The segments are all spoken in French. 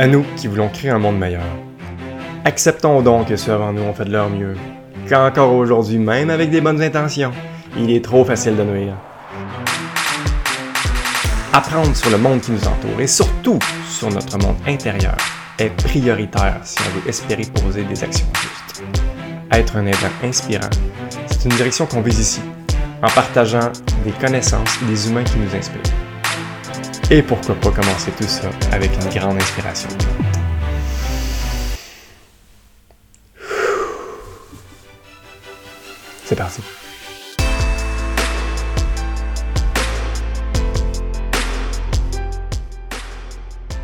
À nous qui voulons créer un monde meilleur. Acceptons donc que ceux avant nous ont fait de leur mieux, qu'encore aujourd'hui, même avec des bonnes intentions, il est trop facile de nuire. Apprendre sur le monde qui nous entoure et surtout sur notre monde intérieur est prioritaire si on veut espérer poser des actions justes. Être un aidant inspirant, c'est une direction qu'on vise ici, en partageant des connaissances et des humains qui nous inspirent. Et pourquoi pas commencer tout ça avec une grande inspiration. C'est parti.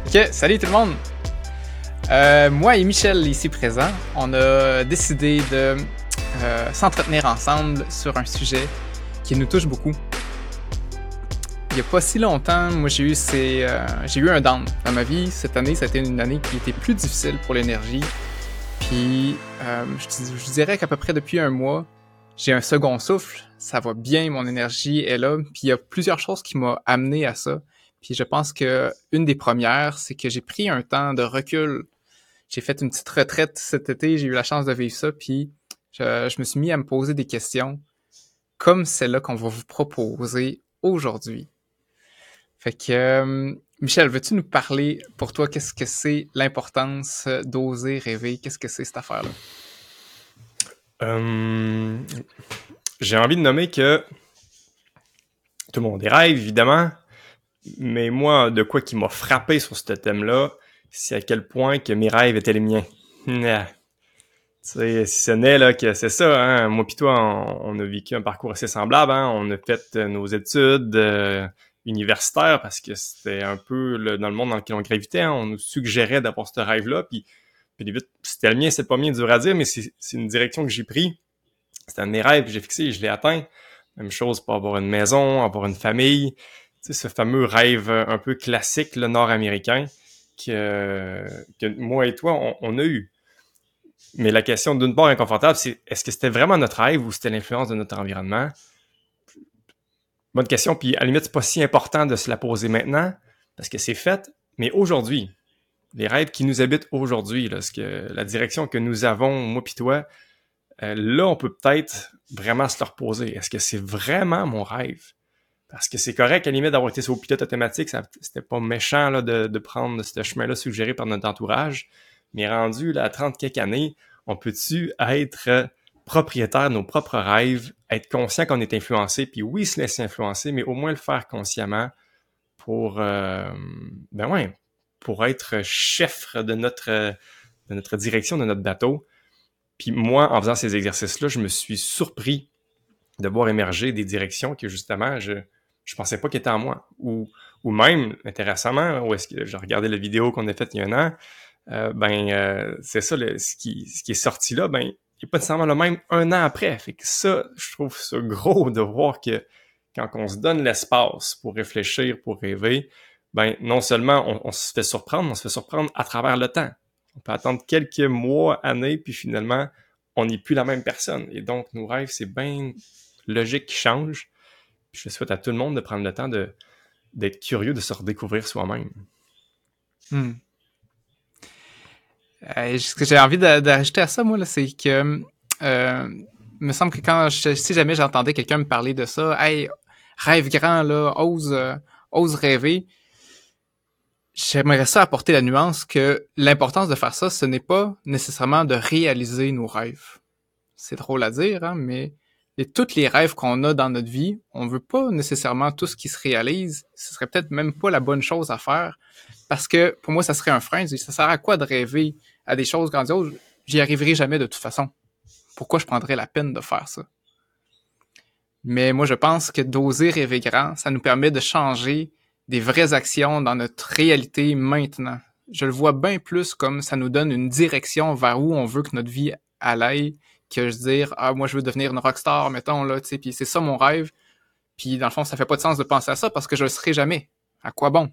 Ok, salut tout le monde! Euh, moi et Michel ici présent, on a décidé de euh, s'entretenir ensemble sur un sujet qui nous touche beaucoup. Il n'y a pas si longtemps, moi j'ai eu, euh, j'ai eu un down dans ma vie. Cette année, c'était une année qui était plus difficile pour l'énergie. Puis je, je dirais qu'à peu près depuis un mois, j'ai un second souffle, ça va bien, mon énergie est là. Puis il y a plusieurs choses qui m'ont amené à ça. Puis je pense que une des premières, c'est que j'ai pris un temps de recul. J'ai fait une petite retraite cet été, j'ai eu la chance de vivre ça, puis je, me suis mis à me poser des questions comme celle-là qu'on va vous proposer aujourd'hui. Fait que, euh, Michel, veux-tu nous parler pour toi, qu'est-ce que c'est l'importance d'oser rêver? Qu'est-ce que c'est cette affaire-là? Euh, j'ai envie de nommer que tout le monde des rêves, évidemment, mais moi, de quoi qui m'a frappé sur ce thème-là, c'est à quel point que mes rêves étaient les miens. si ce n'est là que c'est ça, hein, moi pis toi, on, a vécu un parcours assez semblable. Hein, on a fait nos études euh, universitaires parce que c'était un peu dans le monde dans lequel on gravitait. Hein, on nous suggérait d'avoir ce rêve-là. Puis, c'était le mien, c'est pas mien, dur à dire, mais c'est une direction que j'ai pris. C'était un de mes rêves que j'ai fixé et je l'ai atteint. Même chose pour avoir une maison, avoir une famille ce fameux rêve un peu classique, le nord-américain, que, que, moi et toi, on, a eu. Mais la question d'une part inconfortable, c'est est-ce que c'était vraiment notre rêve ou c'était l'influence de notre environnement? Bonne question, puis à la limite, c'est pas si important de se la poser maintenant, parce que c'est fait, mais aujourd'hui, les rêves qui nous habitent aujourd'hui, la direction que nous avons, moi puis toi, euh, là, on peut peut-être vraiment se le reposer. Est-ce que c'est vraiment mon rêve? Parce que c'est correct, à la limite, d'avoir été sur le pilote automatique, c'était pas méchant là, de, prendre ce chemin-là suggéré par notre entourage. Mais rendu là, à 30 quelques années, on peut-tu être propriétaire de nos propres rêves, être conscient qu'on est influencé, puis oui, se laisser influencer, mais au moins le faire consciemment pour, euh, ben ouais, pour être chef de notre, de notre direction, de notre bateau. Puis moi, en faisant ces exercices-là, je me suis surpris de voir émerger des directions que justement, je, je pensais pas qu'il était en moi. Ou, ou même, intéressamment, où est-ce que j'ai regardé la vidéo qu'on a faite il y a un an, euh, ben euh, c'est ça, ce, qui, ce qui est sorti là, ben, n'est pas nécessairement le même un an après. Fait que ça, je trouve ça gros de voir que quand on se donne l'espace pour réfléchir, pour rêver, ben non seulement on, se fait surprendre, on se fait surprendre à travers le temps. On peut attendre quelques mois, années, puis finalement, on n'est plus la même personne. Et donc, nos rêves, c'est bien logique qui change je souhaite à tout le monde de prendre le temps d'être curieux, de se redécouvrir soi-même. Hmm. Euh, ce que j'ai envie d'ajouter à ça, moi, c'est que euh, me semble que quand si jamais j'entendais quelqu'un me parler de ça, hey, rêve grand, là, ose, euh, ose rêver, j'aimerais ça apporter la nuance que l'importance de faire ça, ce n'est pas nécessairement de réaliser nos rêves. C'est drôle à dire, hein, mais tous les rêves qu'on a dans notre vie, on veut pas nécessairement tout ce qui se réalise. Ce serait peut-être même pas la bonne chose à faire. Parce que pour moi, ça serait un frein. Ça sert à quoi de rêver à des choses grandioses? J'y arriverai jamais de toute façon. Pourquoi je prendrais la peine de faire ça? Mais moi, je pense que d'oser rêver grand, ça nous permet de changer des vraies actions dans notre réalité maintenant. Je le vois bien plus comme ça nous donne une direction vers où on veut que notre vie aille que je dire ah moi je veux devenir une rockstar mettons là tu sais puis c'est ça mon rêve puis dans le fond ça fait pas de sens de penser à ça parce que je le serai jamais à quoi bon?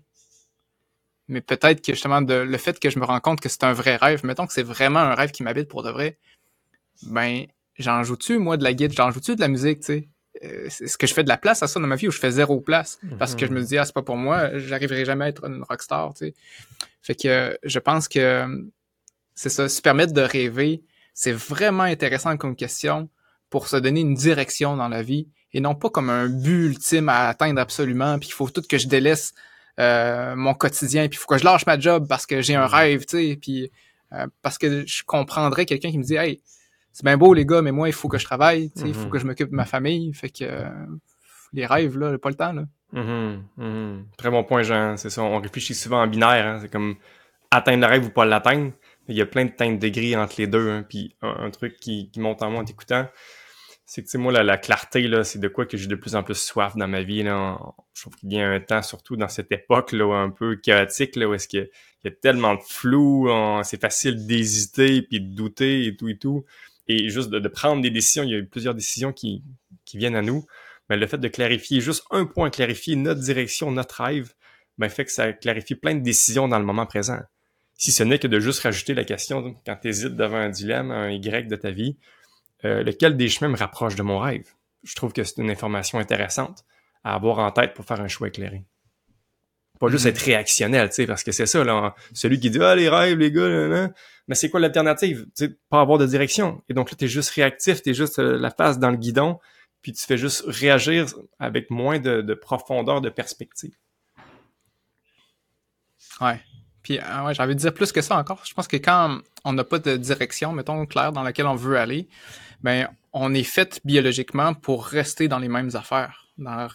Mais peut-être que justement de, le fait que je me rends compte que c'est un vrai rêve mettons que c'est vraiment un rêve qui m'habite pour de vrai ben j'en joue-tu moi de la guide j'en joue-tu de la musique tu sais? Est-ce que je fais de la place à ça dans ma vie ou je fais zéro place? Parce que je me dis ah c'est pas pour moi, j'arriverai jamais à être une rockstar, tu sais. Fait que je pense que c'est ça, se permettre de rêver, c'est vraiment intéressant comme question pour se donner une direction dans la vie et non pas comme un but ultime à atteindre absolument, puis il faut tout que je délaisse euh, mon quotidien, puis il faut que je lâche ma job parce que j'ai un rêve, tu sais, puis euh, parce que je comprendrais quelqu'un qui me dit hey c'est bien beau les gars mais moi il faut que je travaille tu sais il faut mm-hmm. que je m'occupe de ma famille fait que euh, les rêves là pas le temps là mm-hmm. Mm-hmm. très bon point Jean c'est ça on réfléchit souvent en binaire hein. c'est comme atteindre le rêve ou pas l'atteindre il y a plein de teintes de gris entre les deux hein. puis un, truc qui, qui monte en moi en t'écoutant c'est que, moi, la, clarté, là, c'est de quoi que j'ai de plus en plus soif dans ma vie, là. Je trouve qu'il y a un temps, surtout dans cette époque, là, un peu chaotique, là, où est-ce qu'il y, a tellement de flou, c'est facile d'hésiter, puis de douter, et tout, et tout. Et juste de, prendre des décisions, il y a eu plusieurs décisions qui, qui viennent à nous. Mais le fait de clarifier juste un point, clarifier notre direction, notre rêve, ben, fait que ça clarifie plein de décisions dans le moment présent. Si ce n'est que de juste rajouter la question, quand tu hésites devant un dilemme, un Y de ta vie, euh, lequel des chemins me rapproche de mon rêve. Je trouve que c'est une information intéressante à avoir en tête pour faire un choix éclairé. Pas juste mm-hmm. être réactionnel, tu sais, parce que c'est ça, là, celui qui dit « Ah, les rêves, les gars, là, là. mais c'est quoi l'alternative? Tu sais, pas avoir de direction. Et donc là, t'es juste réactif, t'es juste euh, la face dans le guidon, puis tu fais juste réagir avec moins de, de profondeur de perspective. Ouais. Puis euh, ouais, j'ai envie de dire plus que ça encore. Je pense que quand on n'a pas de direction, mettons, claire dans laquelle on veut aller, ben on est fait biologiquement pour rester dans les mêmes affaires,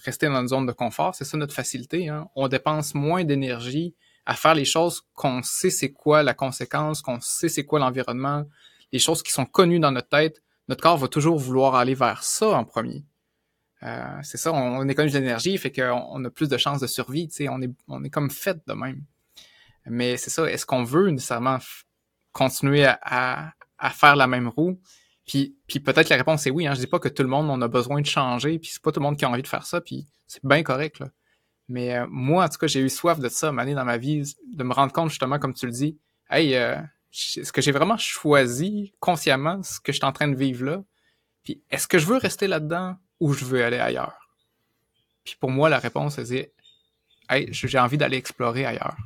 rester dans une zone de confort. C'est ça notre facilité. Hein? On dépense moins d'énergie à faire les choses qu'on sait c'est quoi la conséquence, qu'on sait c'est quoi l'environnement, les choses qui sont connues dans notre tête. Notre corps va toujours vouloir aller vers ça en premier. Euh, c'est ça, on, on économise de l'énergie, fait qu'on on a plus de chances de survie. On est, on est comme fait de même. Mais c'est ça, est-ce qu'on veut nécessairement continuer à, à, faire la même roue? Puis, puis peut-être la réponse est oui. Hein. Je dis pas que tout le monde en a besoin de changer, puis c'est pas tout le monde qui a envie de faire ça, puis c'est bien correct. Là. Mais euh, moi, en tout cas, j'ai eu soif de ça, année dans ma vie, de me rendre compte justement, comme tu le dis, hey, euh, est-ce que j'ai vraiment choisi consciemment ce que je suis en train de vivre là? Puis est-ce que je veux rester là-dedans ou je veux aller ailleurs? Puis pour moi, la réponse, c'est hey, j'ai envie d'aller explorer ailleurs.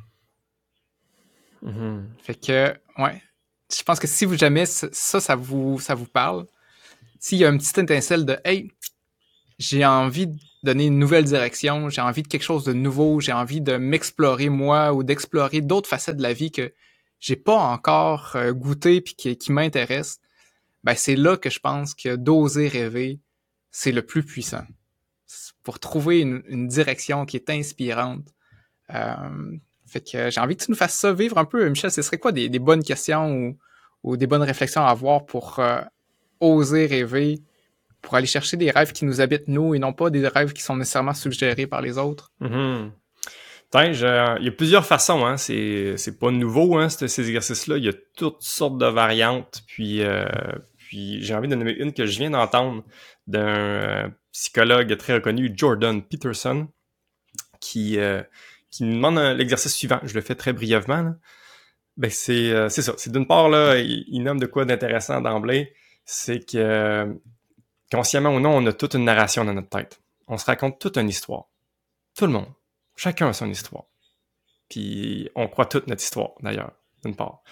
Mm-hmm. Fait que, ouais. Je pense que si vous jamais ça, ça vous, ça vous parle, s'il y a une petite étincelle de Hey, j'ai envie de donner une nouvelle direction, j'ai envie de quelque chose de nouveau, j'ai envie de m'explorer moi ou d'explorer d'autres facettes de la vie que j'ai pas encore euh, goûté puis qui, qui m'intéresse, ben c'est là que je pense que d'oser rêver, c'est le plus puissant. Pour trouver une, une direction qui est inspirante. Euh, fait que euh, j'ai envie que tu nous fasses ça vivre un peu. Michel, ce serait quoi des, bonnes questions ou, des bonnes réflexions à avoir pour euh, oser rêver, pour aller chercher des rêves qui nous habitent nous et non pas des rêves qui sont nécessairement suggérés par les autres? Mm-hmm. il y a plusieurs façons, hein. C'est, pas nouveau, hein, ces exercices-là. Il y a toutes sortes de variantes. Euh, puis j'ai envie de nommer une que je viens d'entendre d'un psychologue très reconnu, Jordan Peterson, qui, qui nous demande l'exercice suivant. Je le fais très brièvement. Ben c'est euh, c'est ça. C'est d'une part là, il, nomme de quoi d'intéressant d'emblée, c'est que consciemment ou non, on a toute une narration dans notre tête. On se raconte toute une histoire. Tout le monde. Chacun a son histoire. Puis on croit toute notre histoire d'ailleurs, d'une part.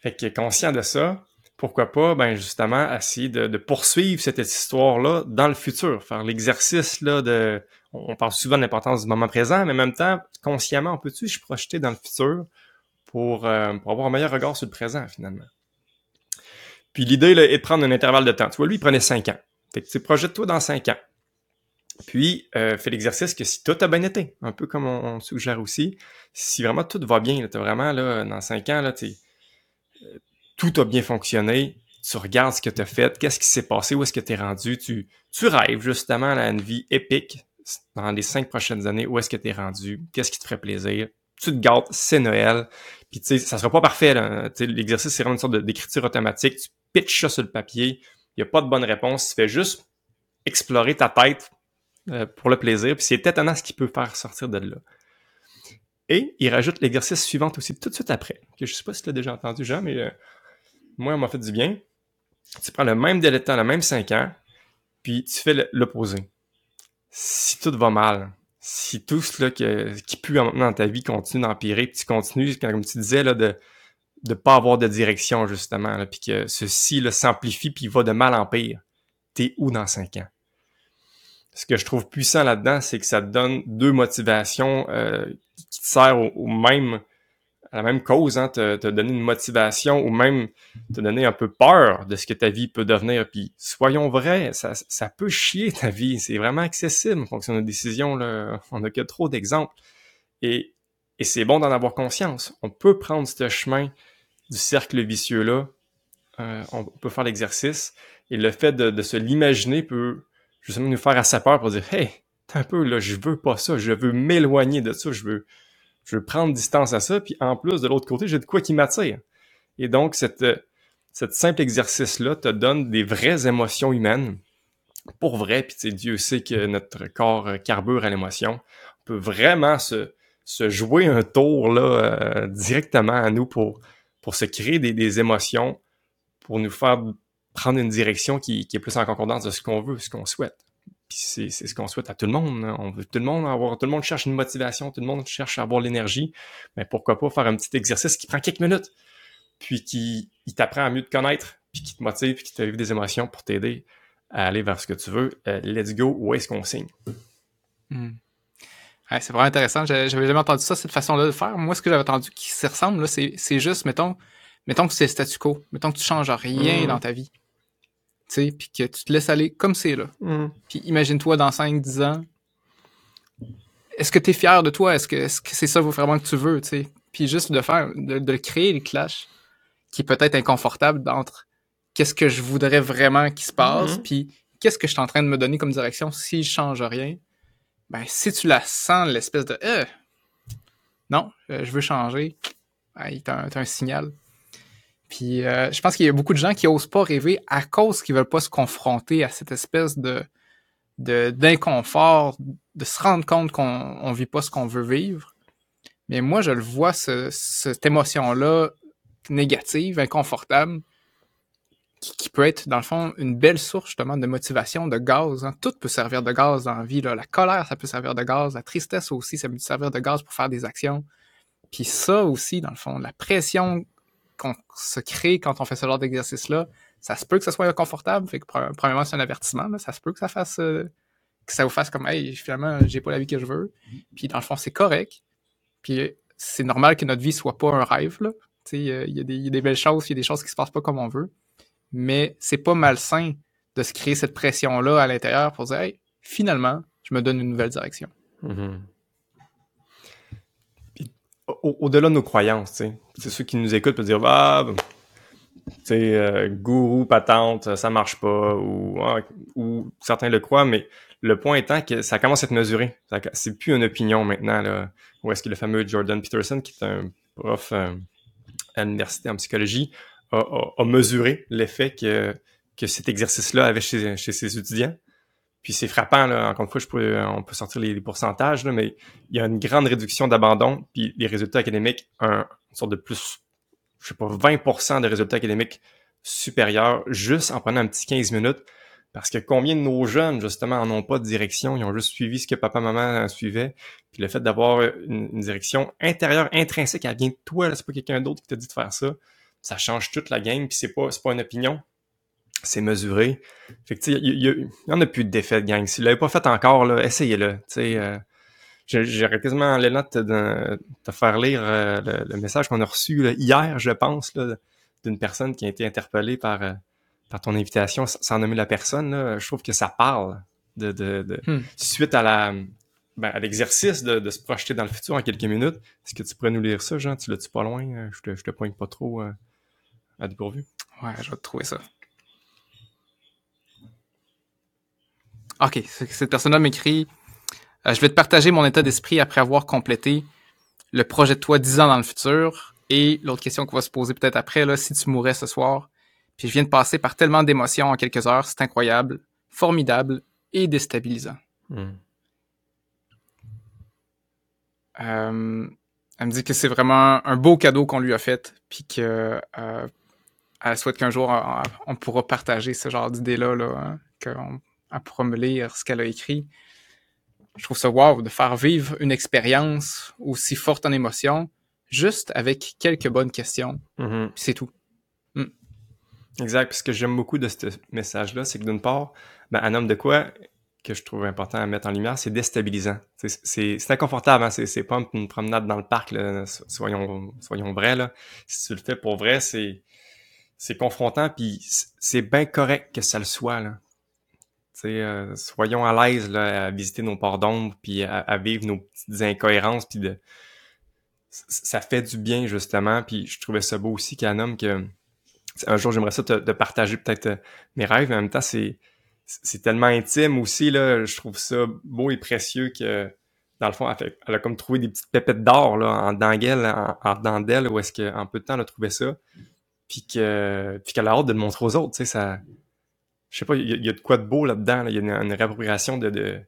Fait que conscient de ça, pourquoi pas, ben justement, essayer de, poursuivre cette histoire-là dans le futur, faire l'exercice là de. On parle souvent de l'importance du moment présent, mais en même temps, consciemment, on peut-tu se projeter dans le futur pour, euh, avoir un meilleur regard sur le présent, finalement? Puis l'idée est de prendre un intervalle de temps. Tu vois, lui, il prenait cinq ans. Fait que tu projette-toi dans cinq ans. Puis, euh, fais l'exercice que si tout a bien été, un peu comme on, suggère aussi, si vraiment tout va bien, tu vraiment, là, dans cinq ans, là, tu tout a bien fonctionné, tu regardes ce que tu as fait, qu'est-ce qui s'est passé, où est-ce que tu es rendu, tu, tu rêves justement à une vie épique dans les cinq prochaines années, où est-ce que tu es rendu, qu'est-ce qui te ferait plaisir, tu te gâtes, c'est Noël, puis tu sais, ça sera pas parfait, l'exercice c'est vraiment une sorte d'écriture automatique, tu pitches ça sur le papier, il n'y a pas de bonne réponse, tu fais juste explorer ta tête euh, pour le plaisir, puis c'est étonnant ce qui peut faire sortir de là. Et il rajoute l'exercice suivant aussi tout de suite après, que je sais pas si tu l'as déjà entendu, jamais. mais euh, moi, on m'a fait du bien. Tu prends le même délai de temps, le même 5 ans, puis tu fais l'opposé. Si tout va mal, si tout cela qui pue dans ta vie continue d'empirer, puis tu continues, comme tu disais, de de pas avoir de direction, justement, puis que ceci s'amplifie, puis va de mal en pire, t'es où dans cinq ans? Ce que je trouve puissant là-dedans, c'est que ça te donne deux motivations euh, qui te servent au même à la même cause, hein, te, donner une motivation ou même te donner un peu peur de ce que ta vie peut devenir. Puis soyons vrais, ça, peut chier ta vie. C'est vraiment accessible en fonction de nos décisions. On n'a que trop d'exemples. Et, c'est bon d'en avoir conscience. On peut prendre ce chemin du cercle vicieux-là. Euh, on peut faire l'exercice. Et le fait de, se l'imaginer peut justement nous faire assez peur pour dire Hey, un peu là, je veux pas ça, je veux m'éloigner de ça, je veux je veux prendre distance à ça, puis en plus, de l'autre côté, j'ai de quoi qui m'attire. Et donc, cette, cette simple exercice-là te donne des vraies émotions humaines, pour vrai, puis Dieu sait que notre corps carbure à l'émotion. On peut vraiment se, jouer un tour là euh, directement à nous pour, pour se créer des, des émotions, pour nous faire prendre une direction qui, qui est plus en concordance de ce qu'on veut, ce qu'on souhaite c'est ce qu'on souhaite à tout le monde. Hein. On veut tout le monde avoir, tout le monde cherche une motivation, tout le monde cherche à avoir l'énergie. Mais pourquoi pas faire un petit exercice qui prend quelques minutes, puis qui t'apprend à mieux te connaître, puis qui te motive, puis qui te vivre des émotions pour t'aider à aller vers ce que tu veux. Euh, let's go, où est-ce qu'on signe? Hmm. c'est vraiment intéressant. J'avais jamais entendu ça, cette façon-là de faire. Moi, ce que j'avais entendu qui se ressemble, c'est juste, mettons, mettons que c'est statu quo. Mettons que tu changes rien hmm. dans ta vie puis que tu te laisses aller comme c'est là. Mm. Puis imagine-toi dans 5-10 ans, est-ce que tu es fier de toi? Est-ce que c'est ça vraiment que tu veux? Puis juste de faire, de, créer le clash qui est peut-être inconfortable d'entre qu'est-ce que je voudrais vraiment qu'il se passe, mm-hmm. puis qu'est-ce que je suis en train de me donner comme direction si je change rien. Ben, si tu la sens, l'espèce de euh, non, euh, je veux changer, ben, t'as un signal. Puis euh, je pense qu'il y a beaucoup de gens qui osent pas rêver à cause qu'ils veulent pas se confronter à cette espèce de d'inconfort, de, se rendre compte qu'on on vit pas ce qu'on veut vivre. Mais moi, je le vois, cette émotion-là négative, inconfortable, qui, peut être, dans le fond, une belle source justement de motivation, de gaz. Hein. Tout peut servir de gaz dans la vie. La colère, ça peut servir de gaz. La tristesse aussi, ça peut servir de gaz pour faire des actions. Puis ça aussi, dans le fond, la pression qu'on se crée quand on fait ce genre d'exercice-là, ça se peut que ce soit inconfortable. Fait que, premièrement, c'est un avertissement. Ça se peut que ça fasse, euh, que ça vous fasse comme, hey, finalement, j'ai pas la vie que je veux. Puis, dans le fond, c'est correct. Puis, c'est normal que notre vie soit pas un rêve, là. Il y, a des belles choses, il y a des choses qui se passent pas comme on veut. Mais c'est pas malsain de se créer cette pression-là à l'intérieur pour dire, hey, finalement, je me donne une nouvelle direction. Mm-hmm au-delà de nos croyances, c'est ceux qui nous écoutent peuvent dire ah, tu sais, euh, gourou, patente, ça marche pas, ou, ah, ou certains le croient, mais le point étant que ça commence à être mesuré. C'est plus une opinion maintenant. Là. Où est-ce que le fameux Jordan Peterson, qui est un prof euh, à l'université en psychologie, a, mesuré l'effet que, cet exercice-là avait chez ses étudiants. Puis c'est frappant, là, encore une fois, on peut sortir les, pourcentages, mais il y a une grande réduction d'abandon, puis les résultats académiques, un, une sorte de plus, je sais pas, 20% de résultats académiques supérieurs juste en prenant un petit 15 minutes. Parce que combien de nos jeunes, justement, n'ont pas de direction, ils ont juste suivi ce que papa, maman suivait. Puis le fait d'avoir une, direction intérieure, intrinsèque, elle vient de toi, c'est pas quelqu'un d'autre qui t'a dit de faire ça. Ça change toute la game, puis c'est pas, pas une opinion, c'est mesuré. Fait que, il y, en a plus de défaites, gang. Si vous l'avez pas fait encore, là, essayez-le. Euh, J'aurais quasiment l'élan de te, faire lire euh, le, message qu'on a reçu hier, je pense, d'une personne qui a été interpellée par, euh, par ton invitation, sans nommer la personne. Je trouve que ça parle de, de, de hmm. suite à la ben, à l'exercice de, de, se projeter dans le futur en quelques minutes. Est-ce que tu pourrais nous lire ça, Jean? Tu l'as-tu pas loin? Je te, je te pointe pas trop à dépourvu. Ouais, je vais te trouver ça. OK, cette personne-là m'écrit euh, Je vais te partager mon état d'esprit après avoir complété le projet de toi 10 ans dans le futur. Et l'autre question qu'on va se poser peut-être après, là, si tu mourrais ce soir. Puis je viens de passer par tellement d'émotions en quelques heures, c'est incroyable, formidable et déstabilisant. Hmm. Euh, elle me dit que c'est vraiment un beau cadeau qu'on lui a fait, puis que euh, elle souhaite qu'un jour on, pourra partager ce genre d'idée-là, là, hein, elle pourra me lire ce qu'elle a écrit. Je trouve ça wow de faire vivre une expérience aussi forte en émotion, juste avec quelques bonnes questions. Mhm. Puis c'est tout. Exact. Puis ce que j'aime beaucoup de ce message-là, c'est que d'une part, ben, un homme de quoi que je trouve important à mettre en lumière, c'est déstabilisant. C'est- inconfortable, hein? c'est pas une promenade dans le parc, là. soyons, soyons vrais. Là. Si tu le fais pour vrai, c'est confrontant, puis c'est bien correct que ça le soit. Euh, soyons à l'aise là, à visiter nos ports d'ombre, puis à, vivre nos petites incohérences, puis de ça fait du bien justement. Puis je trouvais ça beau aussi qu'un homme que un jour j'aimerais ça te, te partager peut-être euh, mes rêves, mais en même temps c'est c'est tellement intime aussi. Je trouve ça beau et précieux que dans le fond elle, a comme trouvé des petites pépettes d'or en dengue, en, en d'elle, où est-ce qu'en peu de temps elle a trouvé ça, puis que puis qu'elle a hâte de le montrer aux autres. Tu sais ça, je sais pas, il y, a- il y a de quoi de beau là-dedans. là. Il y a une, une réappropriation de, de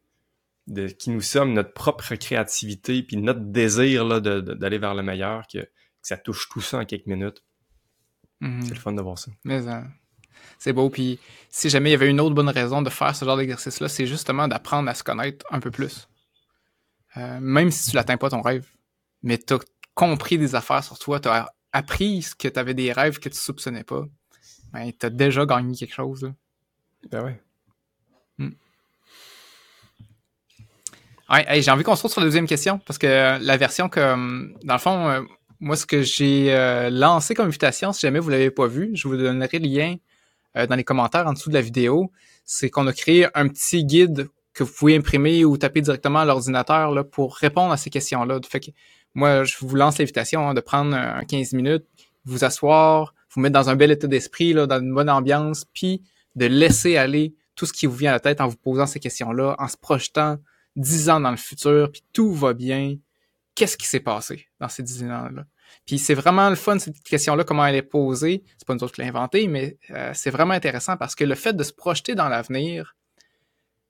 de qui nous sommes, notre propre créativité, puis notre désir là, d'aller vers le meilleur, que, que ça touche tout ça en quelques minutes. Mhm. C'est le fun de voir ça. Mais euh, c'est beau. Puis si jamais il y avait une autre bonne raison de faire ce genre d'exercice-là, c'est justement d'apprendre à se connaître un peu plus. Euh, même si tu l'atteins pas ton rêve, mais tu as compris des affaires sur toi, tu as appris que tu avais des rêves que tu soupçonnais pas, ben, tu as déjà gagné quelque chose. là. Ben ouais. Ouais, hey, j'ai envie qu'on se retrouve sur la deuxième question parce que euh, la version que, euh, dans le fond, euh, moi, ce que j'ai euh, lancé comme invitation, si jamais vous l'avez pas vu, je vous donnerai le lien dans les commentaires en dessous de la vidéo. C'est qu'on a créé un petit guide que vous pouvez imprimer ou taper directement à l'ordinateur pour répondre à ces questions-là. Fait moi, je vous lance l'invitation hein, de prendre un 15 minutes, vous asseoir, vous mettre dans un bel état d'esprit, dans une bonne ambiance, puis de laisser aller tout ce qui vous vient à la tête en vous posant ces questions-là, en se projetant 10 ans dans le futur, puis tout va bien. Qu'est-ce qui s'est passé dans ces 10 ans-là? Puis c'est vraiment le fun, cette question-là, comment elle est posée. C'est pas nous autres qui l'avons inventée, mais euh, c'est vraiment intéressant parce que le fait de se projeter dans l'avenir,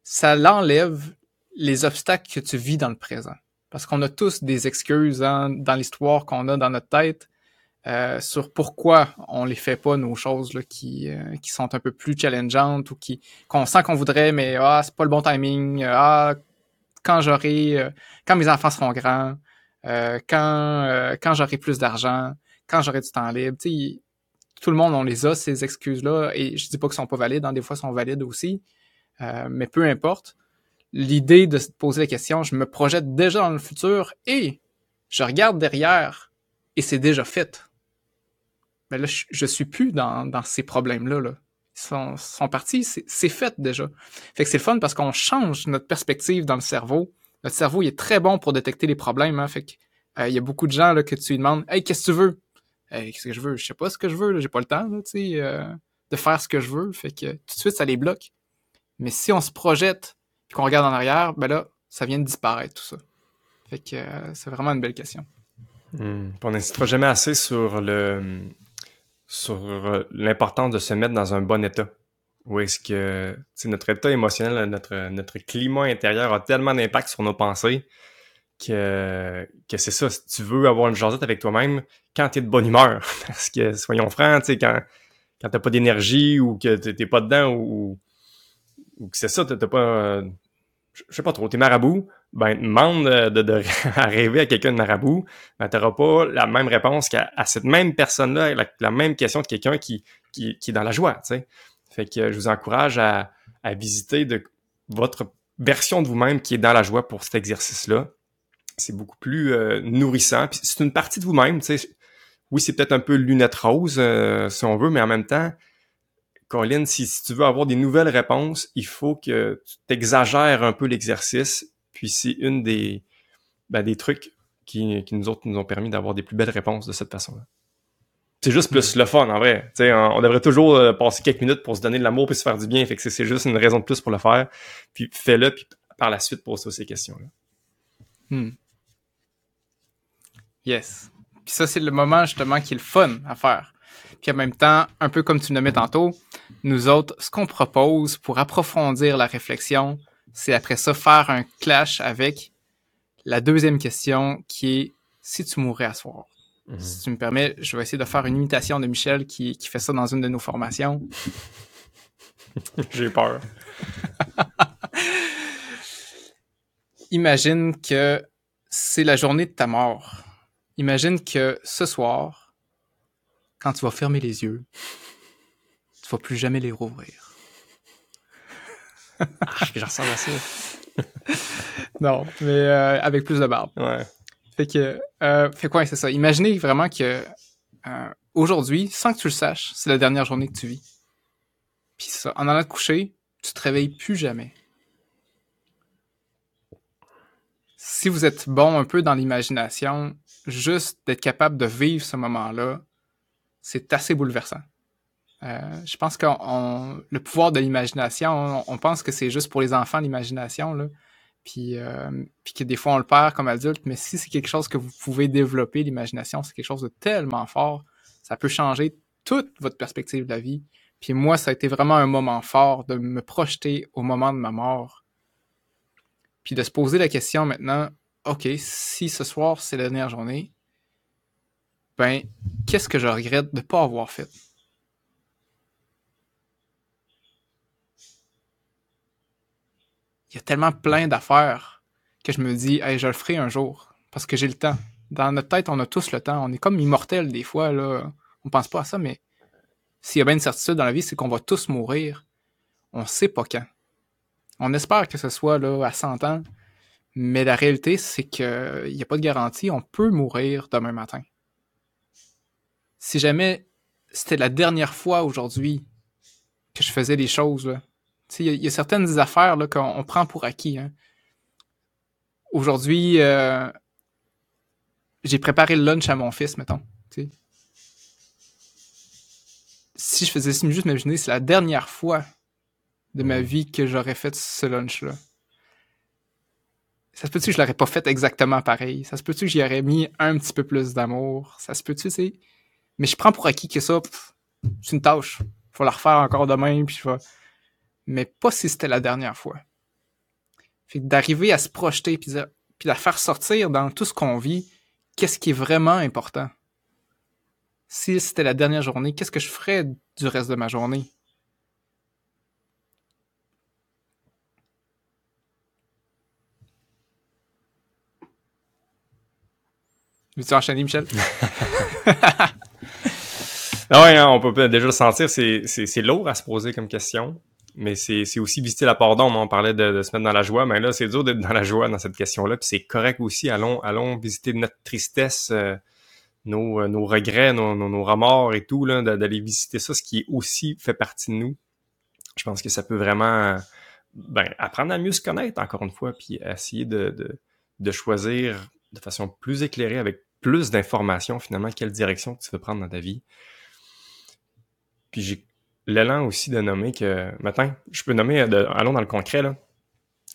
ça l'enlève les obstacles que tu vis dans le présent. Parce qu'on a tous des excuses hein, dans l'histoire qu'on a dans notre tête euh, sur pourquoi on les fait pas nos choses euh, qui sont un peu plus challengeantes ou qui qu'on sent qu'on voudrait, mais ah c'est pas le bon timing. euh, Ah quand j'aurai, quand mes enfants seront grands, quand j'aurai plus d'argent, quand j'aurai du temps libre. Tout le monde on les a ces excuses là et je dis pas qu'ils sont pas valides, hein, des fois ils sont valides aussi, mais peu importe. L'idée de se poser la question, je me projette déjà dans le futur et je regarde derrière et c'est déjà fait. Mais là, je, je suis plus dans, ces problèmes-là. Là. Ils sont, partis, c'est fait déjà. Fait que c'est le fun parce qu'on change notre perspective dans le cerveau. Notre cerveau, il est très bon pour détecter les problèmes. Hein, fait que euh, il y a beaucoup de gens là, que tu lui demandes Hey, qu'est-ce que tu veux? Hey, qu'est-ce que je veux? Je sais pas ce que je veux, j'ai pas le temps là, euh, de faire ce que je veux. Fait que tout de suite, ça les bloque. Mais si on se projette et qu'on regarde en arrière, ben là, ça vient de disparaître tout ça. Fait que euh, c'est vraiment une belle question. Puis On n'insistera jamais assez sur le sur euh, l'importance de se mettre dans un bon état. Où est-ce que tu notre état émotionnel, notre, notre climat intérieur a tellement d'impact sur nos pensées que, que c'est ça. Si tu veux avoir une jasette avec toi-même, quand tu es de bonne humeur, parce que soyons francs, tu quand, quand t'as pas d'énergie ou que t'es t'es pas dedans ou, ou que c'est ça, t'as pas. Euh, je sais pas trop, t'es marabout, ben demande de, de, de à rêver à quelqu'un de marabout, ben t'auras pas la même réponse qu'à cette même personne-là, la, la même question de quelqu'un qui, qui, qui est dans la joie, tu sais. Fait que je vous encourage à, à visiter votre version de vous-même qui est dans la joie pour cet exercice-là. C'est beaucoup plus euh, nourrissant. C'est une partie de vous-même, tu sais. Oui, c'est peut-être un peu lunette rose, euh, si on veut, mais en même temps, Colin, si, si tu veux avoir des nouvelles réponses, il faut que tu t'exagères un peu l'exercice. Puis c'est une des, ben, des trucs qui, qui nous autres nous ont permis d'avoir des plus belles réponses de cette façon-là. C'est juste plus le fun, en vrai. On, devrait toujours euh, passer quelques minutes pour se donner de l'amour puis se faire du bien. Fait que c'est- c'est juste une raison de plus pour le faire. Puis fais-le, puis par la suite, pose-toi ces questions-là. Hmm. Yes. Puis ça, c'est le moment justement qui est le fun à faire. Puis en même temps, un peu comme tu le nommais tantôt, nous autres, ce qu'on propose pour approfondir la réflexion, c'est après ça faire un clash avec la deuxième question qui est si tu mourrais à soir? Si tu me permets, je vais essayer de faire une imitation de Michel qui, qui fait ça dans une de nos formations. J'ai peur. Imagine que c'est la journée de ta mort. Imagine que ce soir, quand tu vas fermer les yeux, tu vas plus jamais les rouvrir. ah, je ressemble à ça. non, mais euh, avec plus de barbe. Ouais. Fait que, euh, fait quoi, c'est ça. Imaginez vraiment que euh, aujourd'hui, sans que tu le saches, c'est la dernière journée que tu vis. Puis ça, en allant te coucher, tu te réveilles plus jamais. Si vous êtes bon un peu dans l'imagination, juste d'être capable de vivre ce moment-là, c'est assez bouleversant. Euh, je pense que le pouvoir de l'imagination, on, pense que c'est juste pour les enfants l'imagination. Puis, euh, puis que des fois on le perd comme adulte, mais si c'est quelque chose que vous pouvez développer, l'imagination, c'est quelque chose de tellement fort, ça peut changer toute votre perspective de la vie. Puis moi, ça a été vraiment un moment fort de me projeter au moment de ma mort. Puis de se poser la question maintenant, OK, si ce soir c'est la dernière journée, ben, qu'est-ce que je regrette de ne pas avoir fait? il y a tellement plein d'affaires que je me dis, hey, je le ferai un jour parce que j'ai le temps. Dans notre tête, on a tous le temps. On est comme immortel des fois, là. On pense pas à ça, mais s'il y a bien une certitude dans la vie, c'est qu'on va tous mourir. On sait pas quand. On espère que ce soit là à 100 ans, mais la réalité, c'est qu'il n'y a pas de garantie. On peut mourir demain matin. Si jamais c'était la dernière fois aujourd'hui que je faisais les choses, il y, a certaines affaires qu'on prend pour acquis. Hein. Aujourd'hui, euh, j'ai préparé le lunch à mon fils, mettons. Si je faisais juste m'imaginer, c'est la dernière fois de ma vie que j'aurais fait ce lunch-là. Ça se peut-tu que je l'aurais pas fait exactement pareil? Ça se peut-tu que j'y aurais mis un petit peu plus d'amour? Ça se peut-tu, sais? Mais je prends pour acquis que ça, c'est une tâche. Faut la refaire encore demain, puis je vais mais pas si c'était la dernière fois. Fait d'arriver à se projeter puis, de, puis la faire sortir dans tout ce qu'on vit, qu'est-ce qui est vraiment important? Si c'était la dernière journée, qu'est-ce que je ferais du reste de ma journée? Veux-tu enchaîner, Michel? ah ouais, hein, on peut déjà le sentir, c'est lourd à se poser comme question mais c'est aussi visiter la part d'ombre. On parlait de, se mettre dans la joie, mais là, c'est dur d'être dans la joie dans cette question-là. Puis c'est correct aussi. Allons, allons visiter notre tristesse, euh, nos, euh, nos regrets, nos, nos, remords et tout, d'aller visiter ça, ce qui aussi fait partie de nous. Je pense que ça peut vraiment ben, apprendre à mieux se connaître, encore une fois, puis essayer de, de, de choisir de façon plus éclairée, avec plus d'informations, finalement, quelle direction tu veux prendre dans ta vie. Puis j'ai l'élan aussi de nommer que, maintenant, je peux nommer, de, allons dans le concret, là.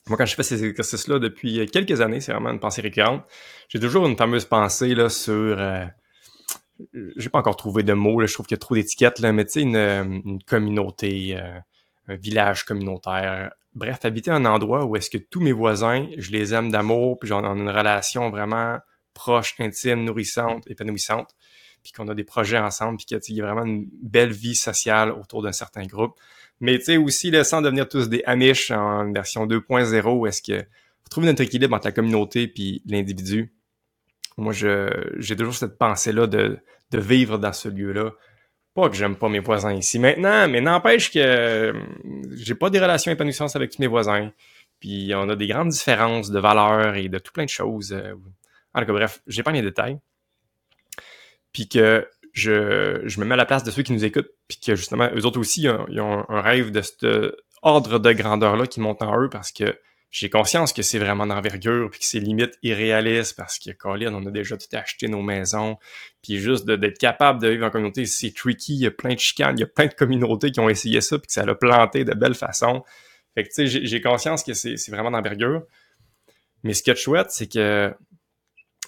Moi, quand je fais ces exercices-là depuis quelques années, c'est vraiment une pensée récurrente. J'ai toujours une fameuse pensée là sur, euh, j'ai pas encore trouvé de mots, là, je trouve qu'il y a trop d'étiquettes là, mais tu sais une, une, communauté, euh, un village communautaire. Bref, habiter un endroit où est-ce que tous mes voisins, je les aime d'amour, puis j'en ai une relation vraiment proche, intime, nourrissante, épanouissante puis qu'on a des projets ensemble, puis qu'il y a vraiment une belle vie sociale autour d'un certain groupe. Mais tu sais aussi, là, sans devenir tous des Amish en version 2.0, où est-ce que trouver notre équilibre entre la communauté puis l'individu. Moi, j'ai toujours cette pensée-là de, de vivre dans ce lieu-là. Pas que j'aime pas mes voisins ici maintenant, mais n'empêche que j'ai pas des relations épanouissantes avec tous mes voisins. Puis on a des grandes différences de valeurs et de tout plein de choses. En tout cas, bref, j'ai pas les détails puis que je, je me mets à la place de ceux qui nous écoutent, puis que justement, eux autres aussi, ils ont, un rêve de cet ordre de grandeur-là qui monte en eux parce que j'ai conscience que c'est vraiment d'envergure, puis que c'est limite irréaliste parce que Colin, on a déjà tout acheté nos maisons, puis juste d'être capable de vivre en communauté, c'est tricky, il y a plein de chicanes, il y a plein de communautés qui ont essayé ça, puis que ça l'a planté de belle façon. Fait que tu sais, j'ai conscience que c'est vraiment d'envergure. Mais ce qui est chouette, c'est que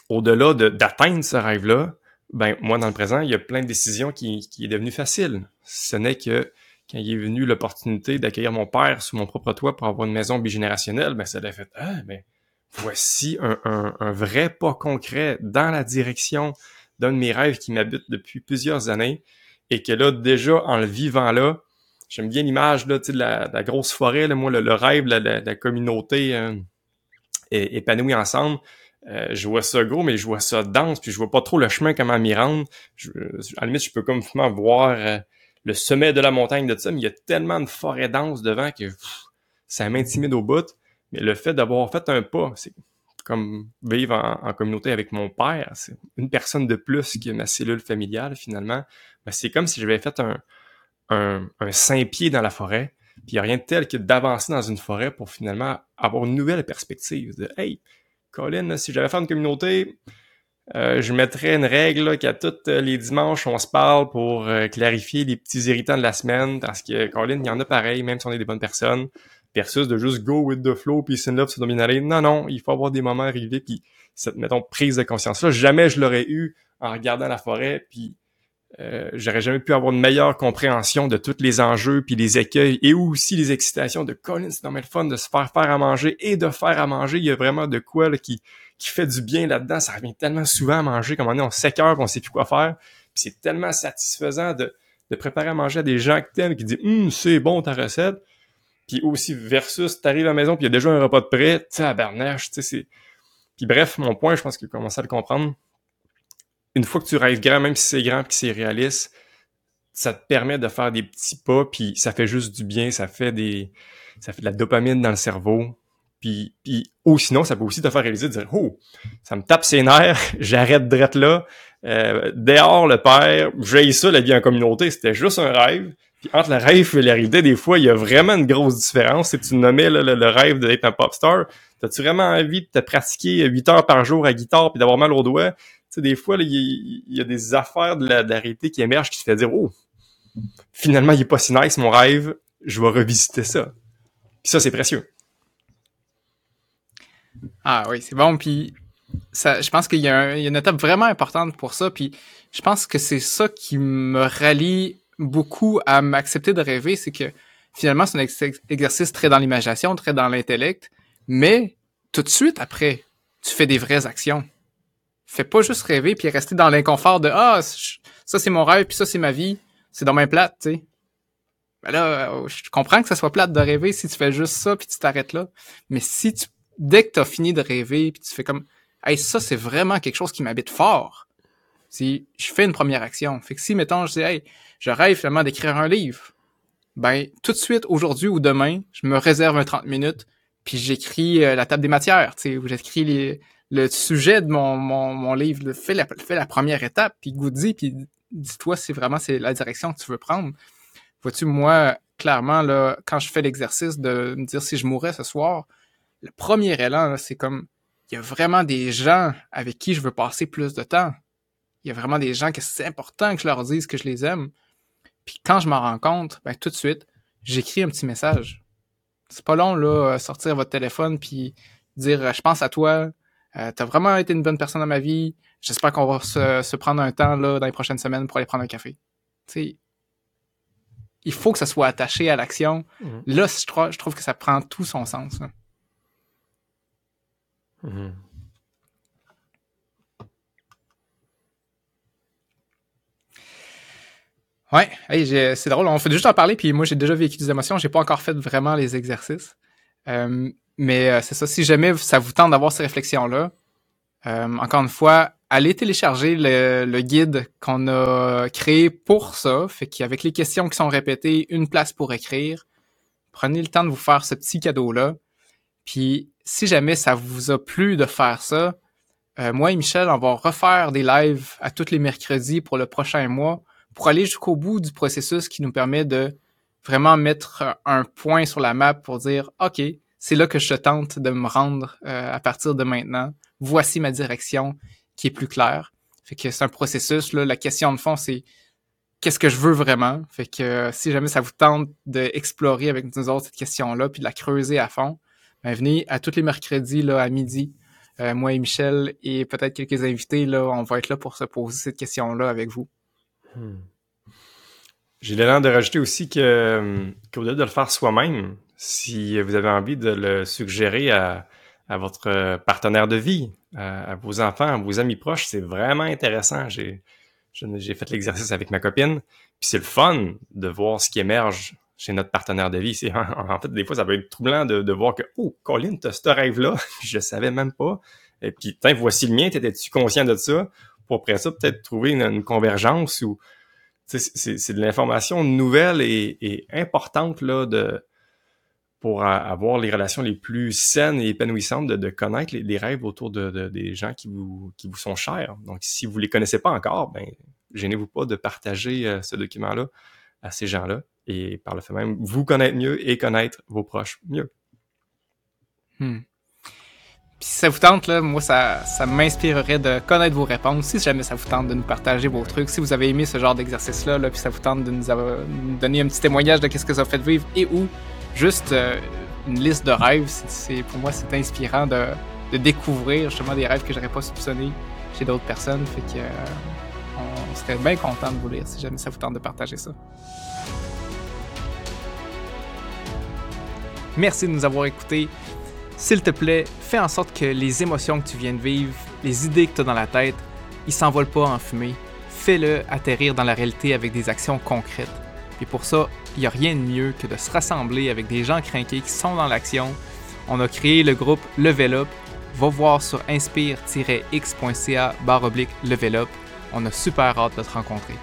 au-delà d'atteindre ce rêve-là, ben moi dans le présent, il y a plein de décisions qui, qui est devenu facile. Ce n'est que quand il est venu l'opportunité d'accueillir mon père sous mon propre toit pour avoir une maison bigénérationnelle, ben ça l'a fait ah mais voici un, un, vrai pas concret dans la direction d'un de mes rêves qui m'habite depuis plusieurs années et que là déjà en le vivant là, j'aime bien l'image là, de la, la grosse forêt, là, moi, le, rêve, la, la, communauté euh, épanouie ensemble. Euh, je vois ça gros, mais je vois ça dense, puis je vois pas trop le chemin comment m'y rendre. Je, à la limite, je peux comme voir euh, le sommet de la montagne de ça, mais il y a tellement de forêt dense devant que ça m'intimide au bout. Mais le fait d'avoir fait un pas, c'est comme vivre en, communauté avec mon père, c'est une personne de plus que ma cellule familiale finalement. Ben, c'est comme si j'avais fait un, un, un saint pied dans la forêt. Puis il n'y a rien de tel que d'avancer dans une forêt pour finalement avoir une nouvelle perspective. De Hey, Colin, si j'avais fait une communauté, euh, je mettrais une règle qu'à tous les dimanches, on se parle pour euh, clarifier les petits irritants de la semaine. Parce que Colin, il y en a pareil, même si on est des bonnes personnes. Versus de juste go with the flow, puis c'est love, c'est dominaler. Non, non, il faut avoir des moments arrivés, puis cette, mettons, prise de conscience-là. Jamais je l'aurais eu en regardant la forêt, puis euh, j'aurais jamais pu avoir une meilleure compréhension de tous les enjeux puis les écueils et aussi les excitations de Colin, c'est normal fun de se faire faire à manger et de faire à manger. Il y a vraiment de quoi là, qui, qui fait du bien là-dedans. Ça revient tellement souvent à manger, comme on est, on s'écœure, on sait plus quoi faire. Puis c'est tellement satisfaisant de, de préparer à manger à des gens que t'aimes qui disent hum, c'est bon ta recette. Puis aussi versus t'arrives à la maison puis il y a déjà un repas de prêt, Bernache, tu sais, c'est. Puis bref, mon point, je pense que commence à le comprendre une fois que tu rêves grand, même si c'est grand et que c'est réaliste, ça te permet de faire des petits pas, puis ça fait juste du bien, ça fait des, ça fait de la dopamine dans le cerveau. Puis, puis ou sinon, ça peut aussi te faire réaliser de dire Oh, ça me tape ses nerfs, j'arrête d'être là. Euh, dehors le père, j'ai ça, la vie en communauté, c'était juste un rêve. Puis entre le rêve et la réalité, des fois, il y a vraiment une grosse différence. Si tu nommais le, rêve d'être un pop star, as-tu vraiment envie de te pratiquer 8 heures par jour à guitare puis d'avoir mal aux doigts? Sais, des fois, il y, a des affaires de la, réalité qui émergent qui te fait dire, oh, finalement, il est pas si nice, mon rêve, je vais revisiter ça. Puis ça, c'est précieux. Ah oui, c'est bon. Puis ça, je pense qu'il y, a une étape vraiment importante pour ça. Puis je pense que c'est ça qui me rallie beaucoup à m'accepter de rêver, c'est que finalement, c'est un exercice très dans l'imagination, très dans l'intellect, mais tout de suite après, tu fais des vraies actions fais pas juste rêver puis rester dans l'inconfort de ah ça c'est mon rêve puis ça c'est ma vie. C'est dans ma plate tu sais. Ben là euh, je comprends que ça soit plate de rêver si tu fais juste ça puis tu t'arrêtes là. Mais si tu dès que t'as fini de rêver puis tu fais comme hey ça c'est vraiment quelque chose qui m'habite fort. Si je fais une première action. Fait que si mettons je dis hey je rêve finalement d'écrire un livre ben tout de suite aujourd'hui ou demain je me réserve un 30 minutes puis j'écris euh, la table des matières tu sais où j'écris les le sujet de mon, mon, livre. Fais la, fais la première étape, puis goûte puis dis-toi si vraiment c'est la direction que tu veux prendre. Vois-tu, moi, clairement, là, quand je fais l'exercice de me dire si je mourrais ce soir, le premier élan, c'est comme il y a vraiment des gens avec qui je veux passer plus de temps. Il y a vraiment des gens que c'est important que je leur dise que je les aime. Puis quand je m'en rends compte, ben tout de suite, j'écris un petit message. C'est pas long là, sortir votre téléphone puis dire je pense à toi, euh, t'as vraiment été une bonne personne dans ma vie. J'espère qu'on va se, prendre un temps là dans les prochaines semaines pour aller prendre un café. sais, il faut que ça soit attaché à l'action. Mhm. Là, je trouve, je trouve que ça prend tout son sens. Mhm. Ouais, c'est drôle. On fait juste en parler, puis moi j'ai déjà vécu des émotions. J'ai pas encore fait vraiment les exercices. Euh, mais euh, c'est ça, si jamais ça vous tente d'avoir ces réflexions-là, euh, encore une fois, allez télécharger le, guide qu'on a créé pour ça. Fait qu'avec les questions qui sont répétées, une place pour écrire. Prenez le temps de vous faire ce petit cadeau-là. Puis si jamais ça vous a plu de faire ça, euh, moi et Michel, on va refaire des lives à tous les mercredis pour le prochain mois pour aller jusqu'au bout du processus qui nous permet de vraiment mettre un point sur la map pour dire OK, c'est là que je tente de me rendre euh, à partir de maintenant. Voici ma direction qui est plus claire. Fait que c'est un processus. La question de fond, c'est qu'est-ce que je veux vraiment? Fait que euh, si jamais ça vous tente d'explorer avec nous autres cette question-là, puis de la creuser à fond, ben, venez à tous les mercredis là, à midi. Euh, moi et Michel et peut-être quelques invités, là, on va être là pour se poser cette question-là avec vous. Hmm. J'ai l'élan de rajouter aussi que qu'au-delà de le faire soi-même, si vous avez envie de le suggérer à, votre partenaire de vie, à, vos enfants, à vos amis proches, c'est vraiment intéressant. J'ai j'ai fait l'exercice avec ma copine, puis c'est le fun de voir ce qui émerge chez notre partenaire de vie. C'est en, fait des fois ça peut être troublant de, de voir que oh Colin t'as ce rêve là, je savais même pas. Et puis voici le mien, t'étais-tu conscient de ça? Pour après ça peut-être trouver une, convergence ou c'est de l'information nouvelle et, et, importante là de pour avoir les relations les plus saines et épanouissantes, de, connaître les, rêves autour de, des gens qui vous, qui vous sont chers. Donc, si vous les connaissez pas encore, ben, gênez-vous pas de partager euh, ce document-là à ces gens-là et par le fait même, vous connaître mieux et connaître vos proches mieux. Hmm. Puis si ça vous tente, là, moi, ça, ça m'inspirerait de connaître vos réponses. Si jamais ça vous tente de nous partager vos trucs, si vous avez aimé ce genre d'exercice-là, là, puis ça vous tente de nous, donner un petit témoignage de qu'est-ce que ça vous fait vivre et ou juste euh, une liste de rêves. C'est, pour moi, c'est inspirant de, découvrir justement des rêves que j'aurais pas soupçonnés chez d'autres personnes. Fait que euh, on serait bien content de vous lire si jamais ça vous tente de partager ça. Merci de nous avoir écoutés. S'il te plaît, fais en sorte que les émotions que tu viens de vivre, les idées que tu as dans la tête, ils s'envolent pas en fumée. Fais-le atterrir dans la réalité avec des actions concrètes. Et pour ça, il n'y a rien de mieux que de se rassembler avec des gens craqués qui sont dans l'action. On a créé le groupe Level Up. Va voir sur inspire-x.ca barre oblique Level Up. On a super hâte de te rencontrer.